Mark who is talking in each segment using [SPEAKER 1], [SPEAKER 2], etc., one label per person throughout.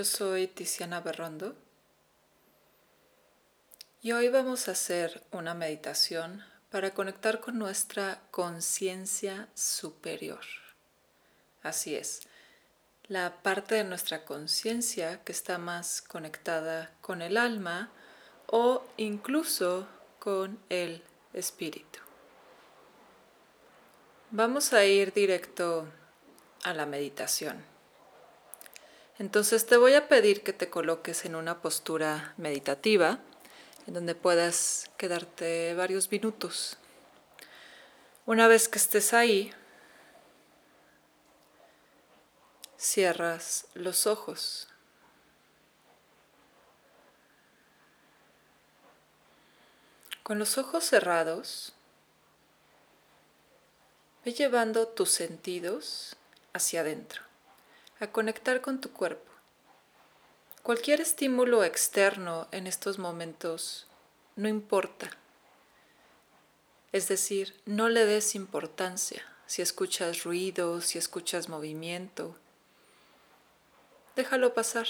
[SPEAKER 1] Yo soy Tiziana Berrondo y hoy vamos a hacer una meditación para conectar con nuestra conciencia superior. Así es, la parte de nuestra conciencia que está más conectada con el alma o incluso con el espíritu. Vamos a ir directo a la meditación. Entonces te voy a pedir que te coloques en una postura meditativa, en donde puedas quedarte varios minutos. Una vez que estés ahí, cierras los ojos. Con los ojos cerrados, ve llevando tus sentidos hacia adentro a conectar con tu cuerpo. Cualquier estímulo externo en estos momentos no importa. Es decir, no le des importancia si escuchas ruido, si escuchas movimiento. Déjalo pasar.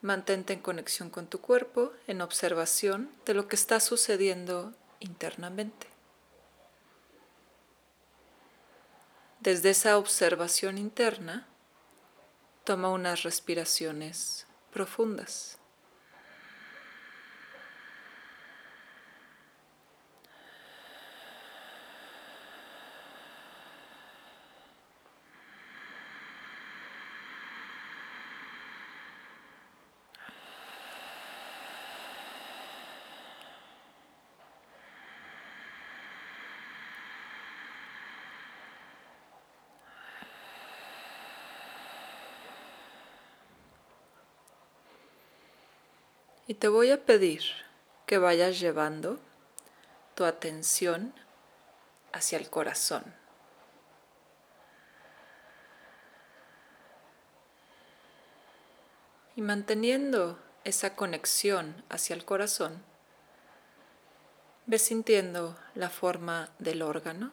[SPEAKER 1] Mantente en conexión con tu cuerpo, en observación de lo que está sucediendo internamente. Desde esa observación interna, Toma unas respiraciones profundas. Y te voy a pedir que vayas llevando tu atención hacia el corazón. Y manteniendo esa conexión hacia el corazón, ves sintiendo la forma del órgano,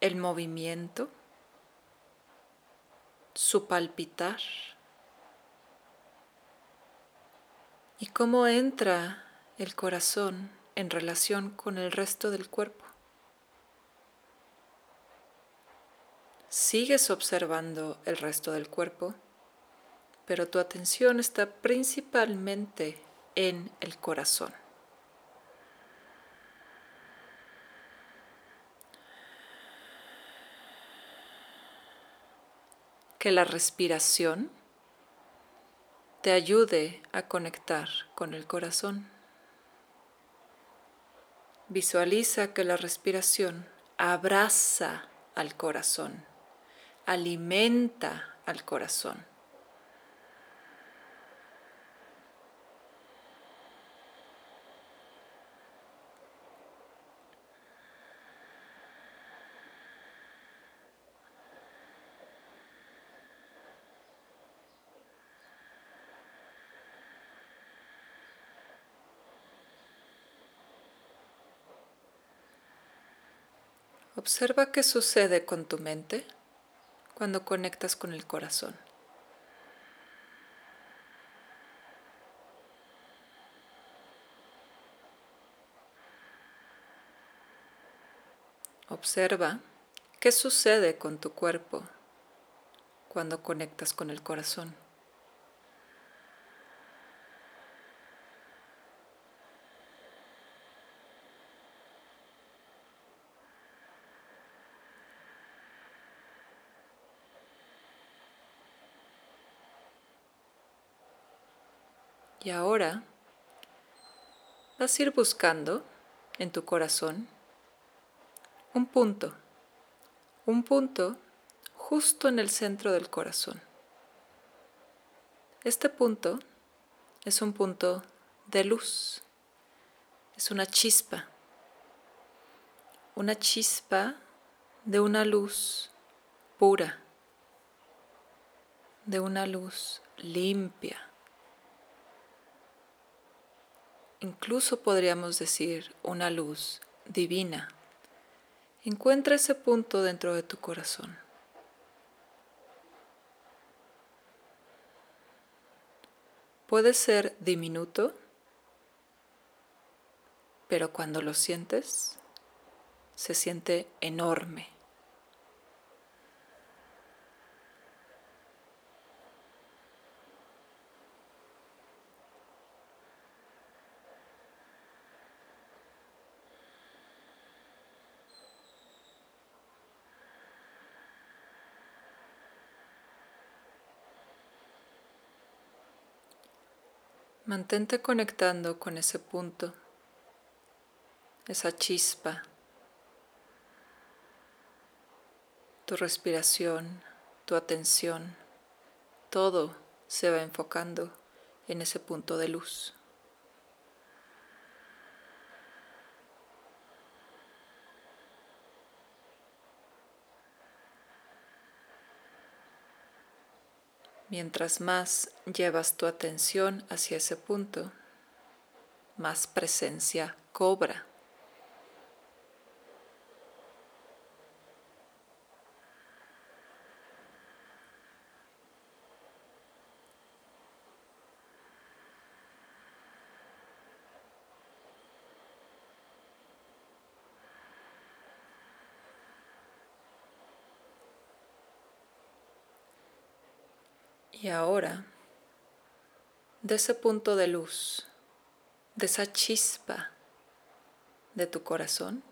[SPEAKER 1] el movimiento, su palpitar y cómo entra el corazón en relación con el resto del cuerpo. Sigues observando el resto del cuerpo, pero tu atención está principalmente en el corazón. Que la respiración te ayude a conectar con el corazón. Visualiza que la respiración abraza al corazón, alimenta al corazón. Observa qué sucede con tu mente cuando conectas con el corazón. Observa qué sucede con tu cuerpo cuando conectas con el corazón. Y ahora vas a ir buscando en tu corazón un punto, un punto justo en el centro del corazón. Este punto es un punto de luz, es una chispa, una chispa de una luz pura, de una luz limpia incluso podríamos decir una luz divina. Encuentra ese punto dentro de tu corazón. puede ser diminuto, pero cuando lo sientes, se siente enorme. Mantente conectando con ese punto, esa chispa, tu respiración, tu atención, todo se va enfocando en ese punto de luz. Mientras más llevas tu atención hacia ese punto, más presencia cobra. Y ahora, de ese punto de luz, de esa chispa de tu corazón,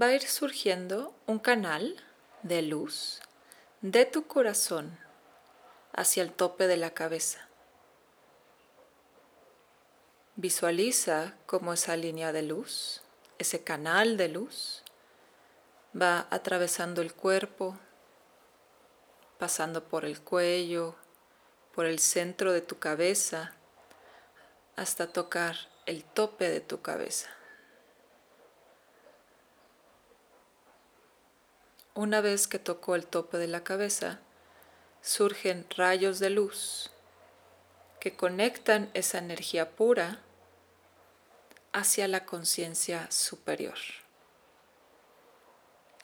[SPEAKER 1] va a ir surgiendo un canal de luz de tu corazón hacia el tope de la cabeza. Visualiza cómo esa línea de luz, ese canal de luz, va atravesando el cuerpo, pasando por el cuello, por el centro de tu cabeza, hasta tocar el tope de tu cabeza. Una vez que tocó el tope de la cabeza, surgen rayos de luz que conectan esa energía pura hacia la conciencia superior.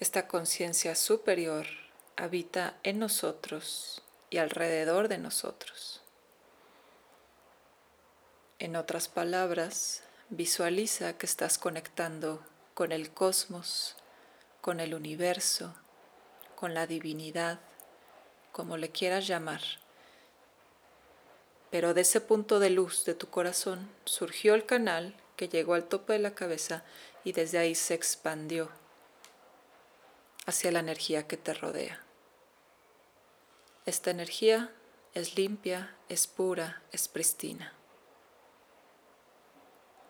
[SPEAKER 1] Esta conciencia superior habita en nosotros y alrededor de nosotros. En otras palabras, visualiza que estás conectando con el cosmos, con el universo, con la divinidad, como le quieras llamar. Pero de ese punto de luz de tu corazón surgió el canal que llegó al tope de la cabeza y desde ahí se expandió hacia la energía que te rodea. Esta energía es limpia, es pura, es pristina.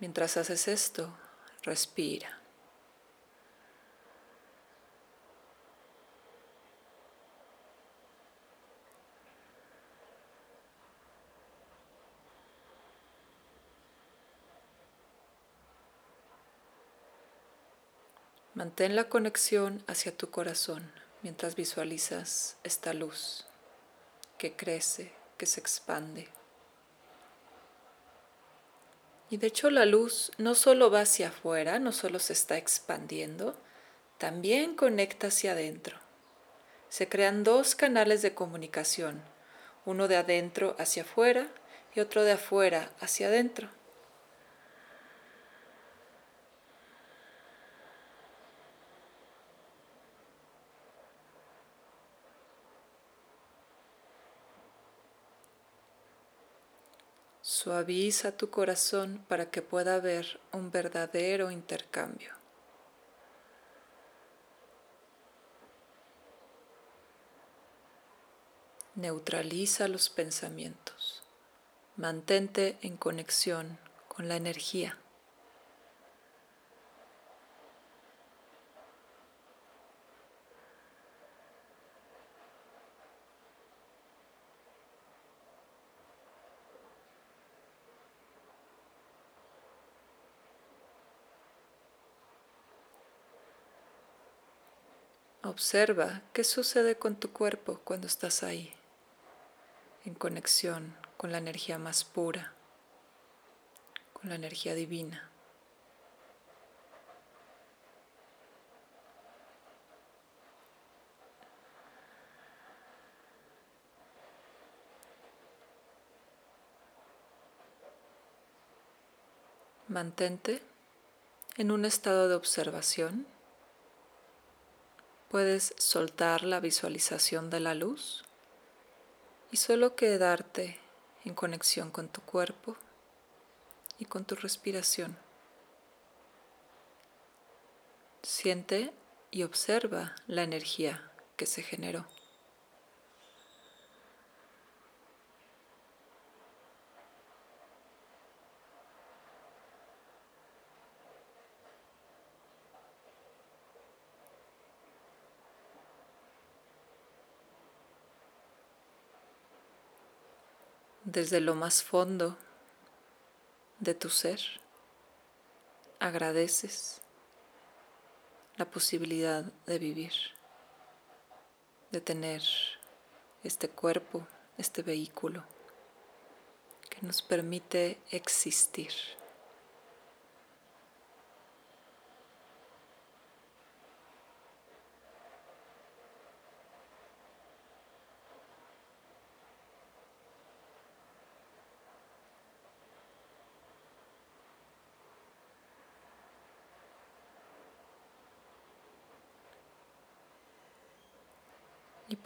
[SPEAKER 1] Mientras haces esto, respira. Mantén la conexión hacia tu corazón mientras visualizas esta luz que crece, que se expande. Y de hecho la luz no solo va hacia afuera, no solo se está expandiendo, también conecta hacia adentro. Se crean dos canales de comunicación, uno de adentro hacia afuera y otro de afuera hacia adentro. Suaviza tu corazón para que pueda haber un verdadero intercambio. Neutraliza los pensamientos. Mantente en conexión con la energía. Observa qué sucede con tu cuerpo cuando estás ahí, en conexión con la energía más pura, con la energía divina. Mantente en un estado de observación Puedes soltar la visualización de la luz y solo quedarte en conexión con tu cuerpo y con tu respiración. Siente y observa la energía que se generó. Desde lo más fondo de tu ser, agradeces la posibilidad de vivir, de tener este cuerpo, este vehículo que nos permite existir.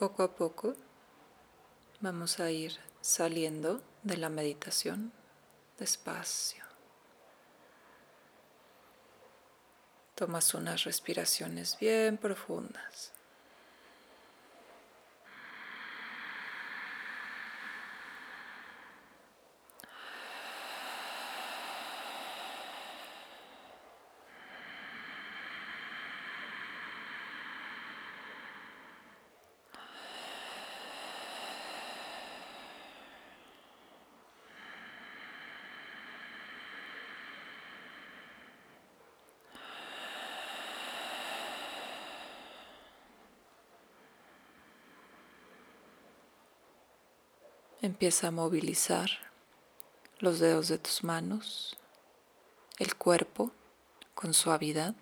[SPEAKER 1] Poco a poco vamos a ir saliendo de la meditación despacio. Tomas unas respiraciones bien profundas. Empieza a movilizar los dedos de tus manos, el cuerpo con suavidad.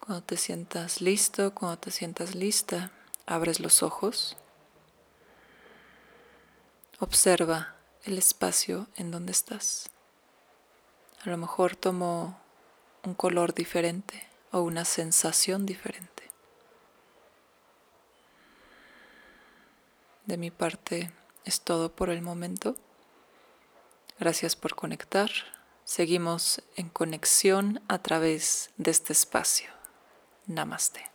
[SPEAKER 1] Cuando te sientas listo, cuando te sientas lista, abres los ojos. Observa el espacio en donde estás. A lo mejor tomó un color diferente o una sensación diferente. De mi parte es todo por el momento. Gracias por conectar. Seguimos en conexión a través de este espacio. Namaste.